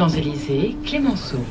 Champs-Élysées, Clémenceau.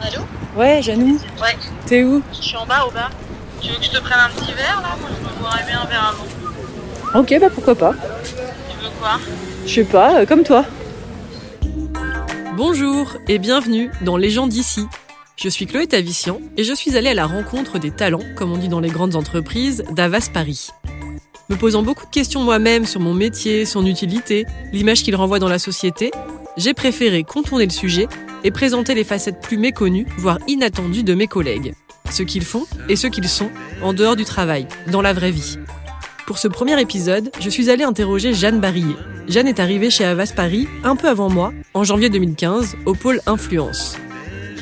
Allô Ouais, Janou, Ouais, t'es où je suis en bas au bas. Tu veux que je te prenne un petit verre là? Moi je me boirais bien un verre avant. Ok, bah pourquoi pas. Tu veux quoi? Je sais pas, euh, comme toi. Bonjour et bienvenue dans Les gens d'ici. Je suis Chloé Tavissian et je suis allée à la rencontre des talents, comme on dit dans les grandes entreprises, d'Avas Paris. Me posant beaucoup de questions moi-même sur mon métier, son utilité, l'image qu'il renvoie dans la société, j'ai préféré contourner le sujet et présenter les facettes plus méconnues, voire inattendues de mes collègues. Ce qu'ils font et ce qu'ils sont en dehors du travail, dans la vraie vie. Pour ce premier épisode, je suis allée interroger Jeanne Barillet. Jeanne est arrivée chez Avas Paris un peu avant moi, en janvier 2015, au pôle Influence.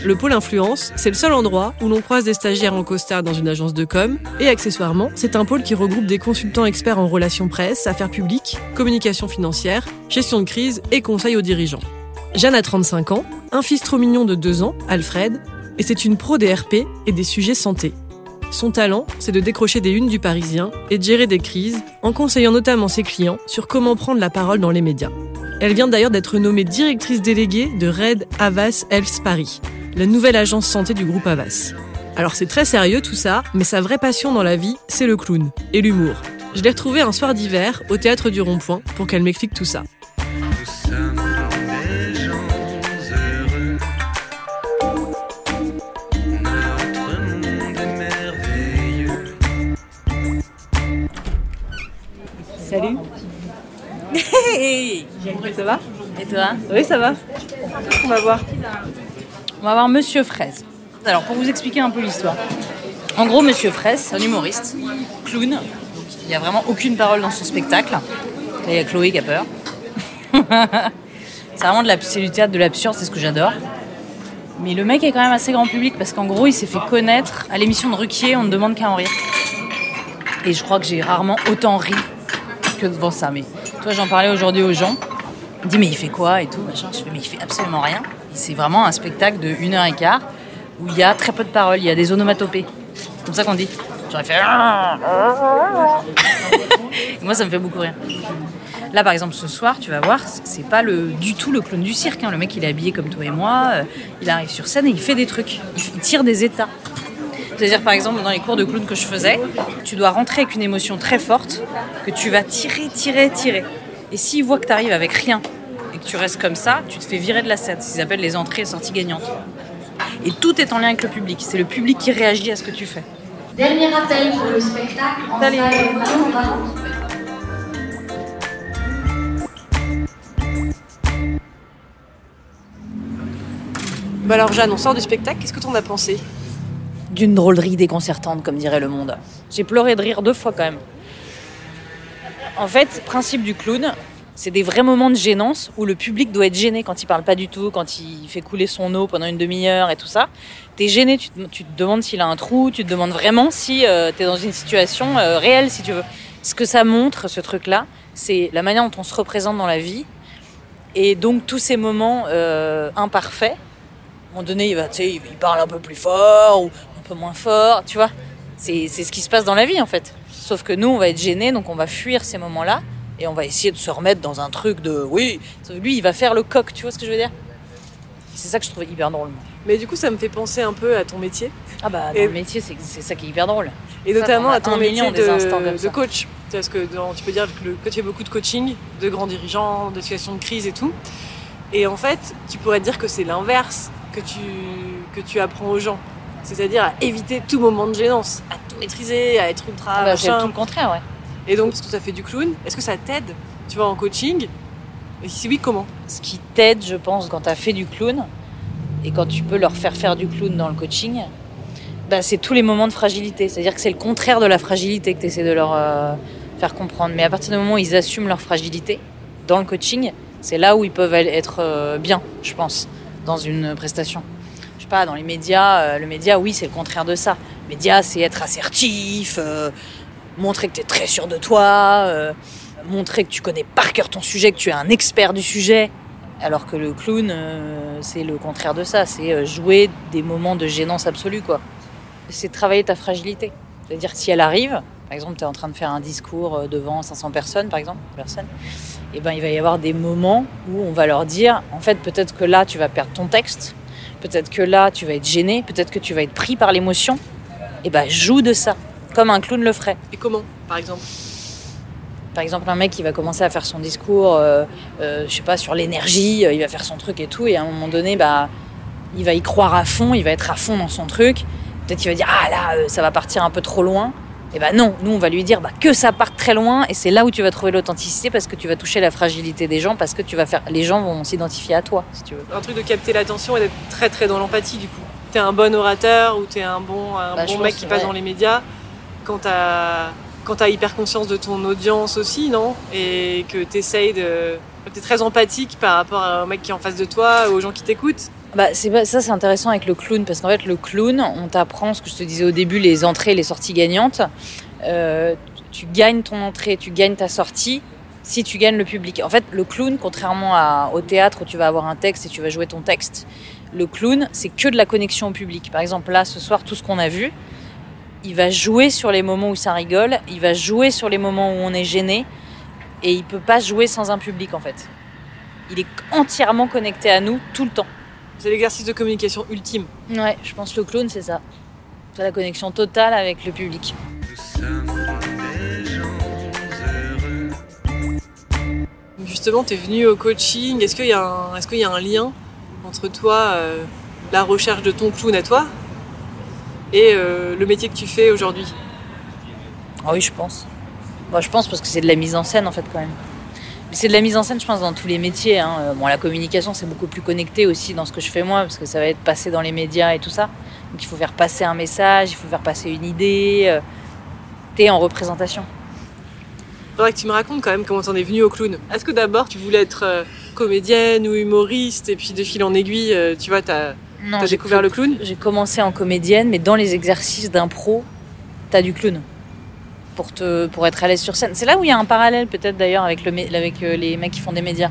Le pôle Influence, c'est le seul endroit où l'on croise des stagiaires en costard dans une agence de com, et accessoirement, c'est un pôle qui regroupe des consultants experts en relations presse, affaires publiques, communication financière, gestion de crise et conseil aux dirigeants. Jeanne a 35 ans, un fils trop mignon de 2 ans, Alfred, et c'est une pro des RP et des sujets santé. Son talent, c'est de décrocher des unes du Parisien et de gérer des crises, en conseillant notamment ses clients sur comment prendre la parole dans les médias. Elle vient d'ailleurs d'être nommée directrice déléguée de Red Avas Health Paris, la nouvelle agence santé du groupe Avas. Alors c'est très sérieux tout ça, mais sa vraie passion dans la vie, c'est le clown et l'humour. Je l'ai retrouvée un soir d'hiver au théâtre du Rond-Point pour qu'elle m'explique tout ça. Nous sommes des gens heureux. Notre monde est merveilleux. Salut. Ça va Et toi? Oui, ça va. Qu'est-ce qu'on va voir On va voir Monsieur Fraise. Alors, pour vous expliquer un peu l'histoire. En gros, Monsieur Fraise, c'est un humoriste, clown. Il n'y a vraiment aucune parole dans son spectacle. Il y a Chloé qui a peur. c'est vraiment de du théâtre de l'absurde, c'est ce que j'adore. Mais le mec est quand même assez grand public parce qu'en gros, il s'est fait connaître à l'émission de Ruquier, on ne demande qu'à en rire. Et je crois que j'ai rarement autant ri que devant ça. Mais toi, j'en parlais aujourd'hui aux gens. Me dit, mais il fait quoi et tout, machin. Je fais, mais il fait absolument rien. C'est vraiment un spectacle de 1 heure et quart où il y a très peu de paroles, il y a des onomatopées. C'est comme ça qu'on dit. J'aurais fait. Moi, ça me fait beaucoup rire. Là, par exemple, ce soir, tu vas voir, c'est pas le, du tout le clown du cirque. hein. Le mec, il est habillé comme toi et moi. euh, Il arrive sur scène et il fait des trucs. Il tire des états. C'est-à-dire, par exemple, dans les cours de clown que je faisais, tu dois rentrer avec une émotion très forte que tu vas tirer, tirer, tirer. Et s'il voit que tu arrives avec rien et que tu restes comme ça, tu te fais virer de la scène. C'est ce qu'ils appellent les entrées et sorties gagnantes. Et tout est en lien avec le public. C'est le public qui réagit à ce que tu fais. Dernier appel pour le spectacle en Allez. Bah alors Jeanne, on sort du spectacle, qu'est-ce que t'en as pensé? D'une drôlerie déconcertante, comme dirait le monde. J'ai pleuré de rire deux fois quand même. En fait, principe du clown, c'est des vrais moments de gênance où le public doit être gêné quand il parle pas du tout, quand il fait couler son eau pendant une demi-heure et tout ça. T'es gêné, tu te, demandes s'il a un trou, tu te demandes vraiment si euh, t'es dans une situation euh, réelle, si tu veux. Ce que ça montre, ce truc-là, c'est la manière dont on se représente dans la vie. Et donc tous ces moments euh, imparfaits, à un moment donné, il, va, il parle un peu plus fort ou un peu moins fort, tu vois. C'est ce qui se passe dans la vie en fait. Sauf que nous, on va être gênés, donc on va fuir ces moments-là et on va essayer de se remettre dans un truc de oui. Sauf que Lui, il va faire le coq, tu vois ce que je veux dire? C'est ça que je trouvais hyper drôle. Mais du coup, ça me fait penser un peu à ton métier, Ah bah, dans Et- le métier, c'est ça qui est hyper drôle. et Ça, notamment à ton métier de, coach. Parce que dans- tu peux dire que, le- que tu fais beaucoup de coaching, de grands dirigeants, de situations de crise et tout. Et en fait, tu pourrais dire que c'est l'inverse que tu, que tu apprends aux gens. C'est-à-dire à éviter tout moment de gênance, à tout maîtriser, à être ultra Ah bah, c'est tout le contraire, ouais. Et donc, tu as fait du clown Est-ce que ça t'aide, tu vois, en coaching? Et si oui, comment? Ce qui t'aide, je pense, quand tu as fait du clown et quand tu peux leur faire faire du clown dans le coaching, bah, c'est tous les moments de fragilité. C'est-à-dire que c'est le contraire de la fragilité que tu essaies de leur euh, faire comprendre. Mais à partir du moment où ils assument leur fragilité dans le coaching, c'est là où ils peuvent être euh, bien, je pense, dans une prestation. Je sais pas, dans les médias, euh, le média, oui, c'est le contraire de ça. Média, c'est être assertif, euh, montrer que tu es très sûr de toi, euh, montrer que tu connais par cœur ton sujet, que tu es un expert du sujet. Alors que le clown, c'est le contraire de ça. C'est jouer des moments de gênance absolue, quoi. C'est travailler ta fragilité. C'est-à-dire que si elle arrive, Par exemple, tu es en train de faire un discours devant 500 personnes, par exemple, personnes. Et ben, il va y avoir des moments où on va leur dire, en fait, peut-être que là, tu vas perdre ton texte, peut-être que là, tu vas être gêné, peut-être que tu vas être pris par l'émotion. Et ben, joue de ça, comme un clown le ferait. Et comment, par exemple? Par exemple, un mec qui va commencer à faire son discours, euh, euh, je sais pas, sur l'énergie, euh, il va faire son truc et tout, et à un moment donné, bah, il va y croire à fond, il va être à fond dans son truc. Peut-être qu'il va dire ah là, ça va partir un peu trop loin. Et ben non, nous on va lui dire bah, que ça parte très loin, et c'est là où tu vas trouver l'authenticité parce que tu vas toucher la fragilité des gens, parce que tu vas faire, les gens vont s'identifier à toi, si tu veux. Un truc de capter l'attention et d'être très très dans l'empathie du coup. T'es un bon orateur ou t'es un bon, un Bah, bon mec qui passe ouais. dans les médias quand t'as quand t'as hyper conscience de ton audience aussi, non? Et que t'essayes de... T'es très empathique par rapport au mec qui est en face de toi, aux gens qui t'écoutent. Bah, ça c'est intéressant avec le clown parce qu'en fait le clown, on t'apprend ce que je te disais au début, les entrées, les sorties gagnantes. Euh, tu gagnes ton entrée, tu gagnes ta sortie si tu gagnes le public. En fait, le clown, contrairement au théâtre où tu vas avoir un texte et tu vas jouer ton texte, le clown, c'est que de la connexion au public. Par exemple, là, ce soir, tout ce qu'on a vu, il va jouer sur les moments où ça rigole, il va jouer sur les moments où on est gêné, et il peut pas jouer sans un public, en fait. Il est entièrement connecté à nous tout le temps. C'est l'exercice de communication ultime. Ouais, je pense que le clown, c'est ça. C'est la connexion totale avec le public. Justement, t'es venu au coaching. Est-ce qu'il y, y a un lien entre toi, euh, la recherche de ton clown à toi, et euh, le métier que tu fais aujourd'hui? Ah oui, je pense. Bah, je pense parce que c'est de la mise en scène, en fait, quand même. C'est de la mise en scène, je pense, dans tous les métiers. hein. Euh, Bon, la communication, c'est beaucoup plus connecté aussi dans ce que je fais moi, parce que ça va être passé dans les médias et tout ça. Donc il faut faire passer un message, il faut faire passer une idée. euh, T'es en représentation. Faudrait que tu me racontes quand même comment t'en es venu au clown. Est-ce que d'abord tu voulais être euh, comédienne ou humoriste, et puis de fil en aiguille, euh, tu vois, t'as découvert le clown? J'ai commencé en comédienne, mais dans les exercices d'impro, t'as du clown. Pour, te, pour être à l'aise sur scène. C'est là où il y a un parallèle peut-être d'ailleurs avec, le, avec euh, les mecs qui font des médias.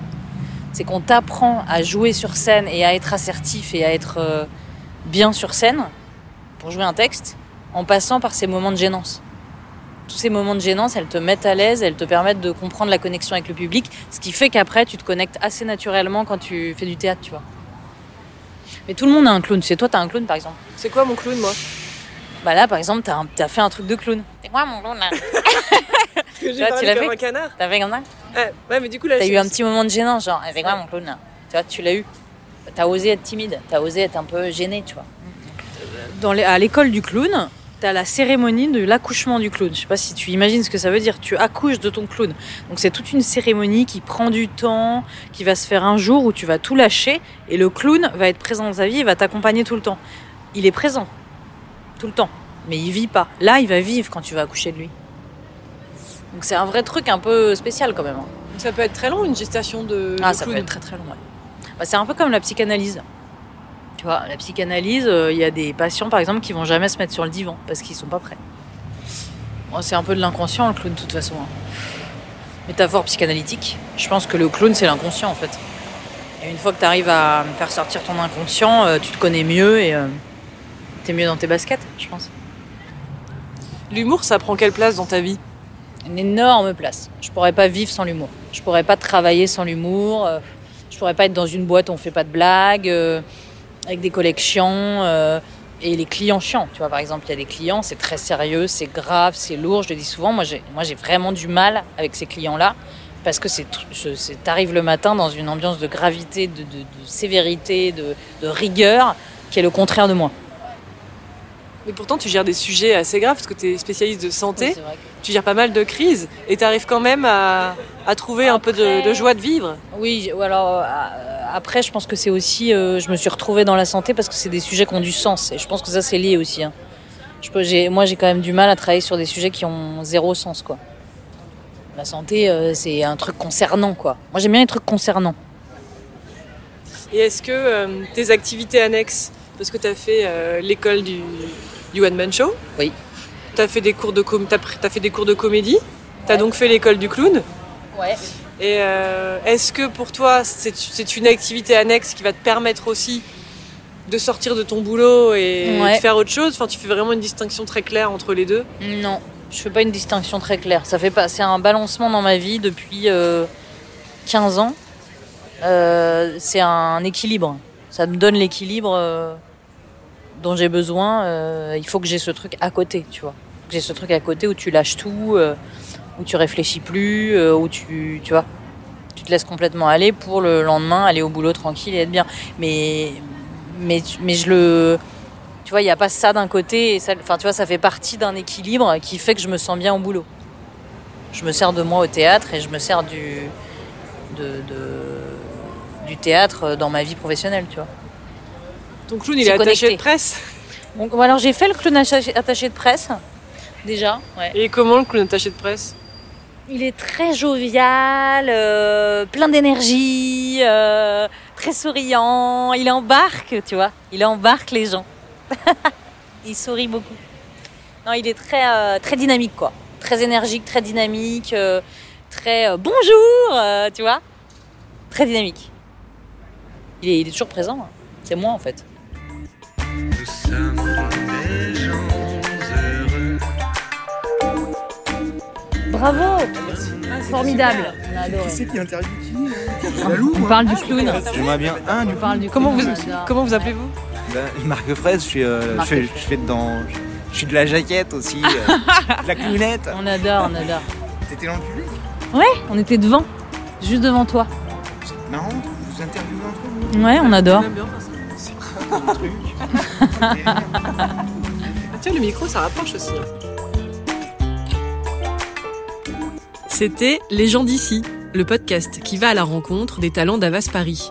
C'est qu'on t'apprend à jouer sur scène et à être assertif et à être euh, bien sur scène pour jouer un texte en passant par ces moments de gênance. Tous ces moments de gênance, elles te mettent à l'aise, elles te permettent de comprendre la connexion avec le public, ce qui fait qu'après tu te connectes assez naturellement quand tu fais du théâtre, tu vois. Mais tout le monde a un clown. C'est toi, t'as un clown par exemple. C'est quoi mon clown, moi? Bah là, par exemple, t'as un- t'as fait un truc de clown. C'est quoi mon clown là Parce que j'ai Là, tu parlé l'as comme fait un canard. T'as fait comme ça Ouais, ouais, mais du coup là, T'as je- eu un petit moment de gênance, genre, c'est quoi mon clown là Tu vois, tu l'as eu. T'as osé être timide, t'as osé être un peu gêné, tu vois. Dans les- à l'école du clown, t'as la cérémonie de l'accouchement du clown. Je sais pas si tu imagines ce que ça veut dire. Tu accouches de ton clown. Donc c'est toute une cérémonie qui prend du temps, qui va se faire un jour où tu vas tout lâcher et le clown va être présent dans ta vie, il va t'accompagner tout le temps. Il est présent tout le temps, mais il vit pas. Là, il va vivre quand tu vas accoucher de lui. Donc c'est un vrai truc un peu spécial quand même. hein. ça peut être très long une gestation de, Ah, de ça peut être très très long. ouais. Bah, c'est un peu comme la psychanalyse. Tu vois, la psychanalyse, euh, il y a des patients par exemple qui vont jamais se mettre sur le divan parce qu'ils sont pas prêts. Bon, c'est un peu de l'inconscient le clown de toute façon. hein. Métaphore psychanalytique. Je pense que le clown c'est l'inconscient en fait. Et une fois que tu arrives à faire sortir ton inconscient, euh, tu te connais mieux et euh, t'es mieux dans tes baskets, je pense. L'humour, ça prend quelle place dans ta vie? Une énorme place. Je pourrais pas vivre sans l'humour. Je pourrais pas travailler sans l'humour. euh, Je pourrais pas être dans une boîte où on fait pas de blagues, euh, avec des collections euh, et les clients chiants. Tu vois, par exemple, il y a des clients, c'est très sérieux, c'est grave, c'est lourd. Je le dis souvent. Moi, j'ai, moi, j'ai vraiment du mal avec ces clients-là parce que c'est, t'arrives le matin dans une ambiance de gravité, de, de- de sévérité, de, de rigueur, qui est le contraire de moi. Mais pourtant, tu gères des sujets assez graves parce que tu es spécialiste de santé. C'est vrai que- Tu gères pas mal de crises et tu arrives quand même à, à trouver un peu de, de joie de vivre. Oui, ou alors euh, après, je pense que c'est aussi, euh, je me suis retrouvée dans la santé parce que c'est des sujets qui ont du sens et je pense que ça c'est lié aussi. hein. Je peux, j'ai, moi, j'ai quand même du mal à travailler sur des sujets qui ont zéro sens, quoi. La santé, euh, c'est un truc concernant, quoi. Moi, j'aime bien les trucs concernants. Et est-ce que euh, tes activités annexes, parce que tu as fait euh, l'école du, du One Man Show Oui. Tu as fait des cours de, com- fait des cours de comédie Tu as donc fait l'école du clown Ouais. Et euh, est-ce que pour toi, c'est une activité annexe qui va te permettre aussi de sortir de ton boulot et Ouais. de faire autre chose? Enfin, tu fais vraiment une distinction très claire entre les deux? Non, Je fais pas une distinction très claire. Ça fait pas. C'est un balancement dans ma vie depuis euh, 15 ans. Euh, c'est un équilibre. Ça me donne l'équilibre dont j'ai besoin. Euh, il faut que j'ai ce truc à côté, tu vois. J'ai ce truc à côté où tu lâches tout, euh, où tu réfléchis plus, euh, où tu, tu vois, tu te laisses complètement aller pour le lendemain aller au boulot tranquille et être bien. Mais, mais, mais je le, tu vois, il n'y a pas ça d'un côté. Et ça, enfin, tu vois, ça fait partie d'un équilibre qui fait que je me sens bien au boulot. Je me sers de moi au théâtre et je me sers du, de- du théâtre dans ma vie professionnelle, tu vois. Ton clown, il est attaché de presse. Donc, alors j'ai fait le clown attaché, attaché de presse, déjà. Ouais. Et comment le clown attaché de presse? Il est très jovial, euh, plein d'énergie, euh, très souriant. Il embarque, tu vois. Il embarque les gens. il sourit beaucoup. Non, il est très, euh, très dynamique, quoi. Très énergique, très dynamique, très bonjour, tu vois. Très dynamique. Il est, il est toujours présent. hein. C'est moi, en fait. Bravo Formidable. On a adoré. C'est qui interviewe qui Jaloux, On moi. parle du clown. J'aimerais bien un du On parle du Comment vous, comment vous appelez-vous Ben, Marc Fraise, je, suis, euh, je, je fais dans. Je suis de la jaquette aussi, euh, de la clownette. On adore, on adore. T'étais dans le public? Ouais, on était devant. Juste devant toi. C'est marrant, vous vous interviewez entre vous. Ouais, on adore. C'est quoi truc Ah, Tiens, le micro, ça rapproche aussi. C'était Les gens d'ici, le podcast qui va à la rencontre des talents d'Avas Paris.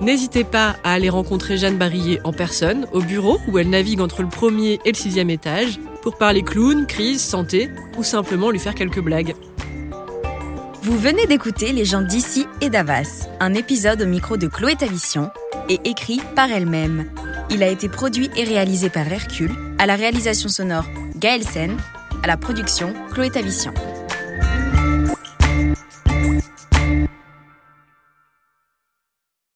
N'hésitez pas à aller rencontrer Jeanne Barillet en personne, au bureau où elle navigue entre le premier et le sixième étage, pour parler clown, crise, santé, ou simplement lui faire quelques blagues. Vous venez d'écouter Les gens d'ici et d'Avas, un épisode au micro de Chloé Tavissian et écrit par elle-même. Il a été produit et réalisé par Hercule, à la réalisation sonore Gaël Sen, à la production Chloé Tavissian.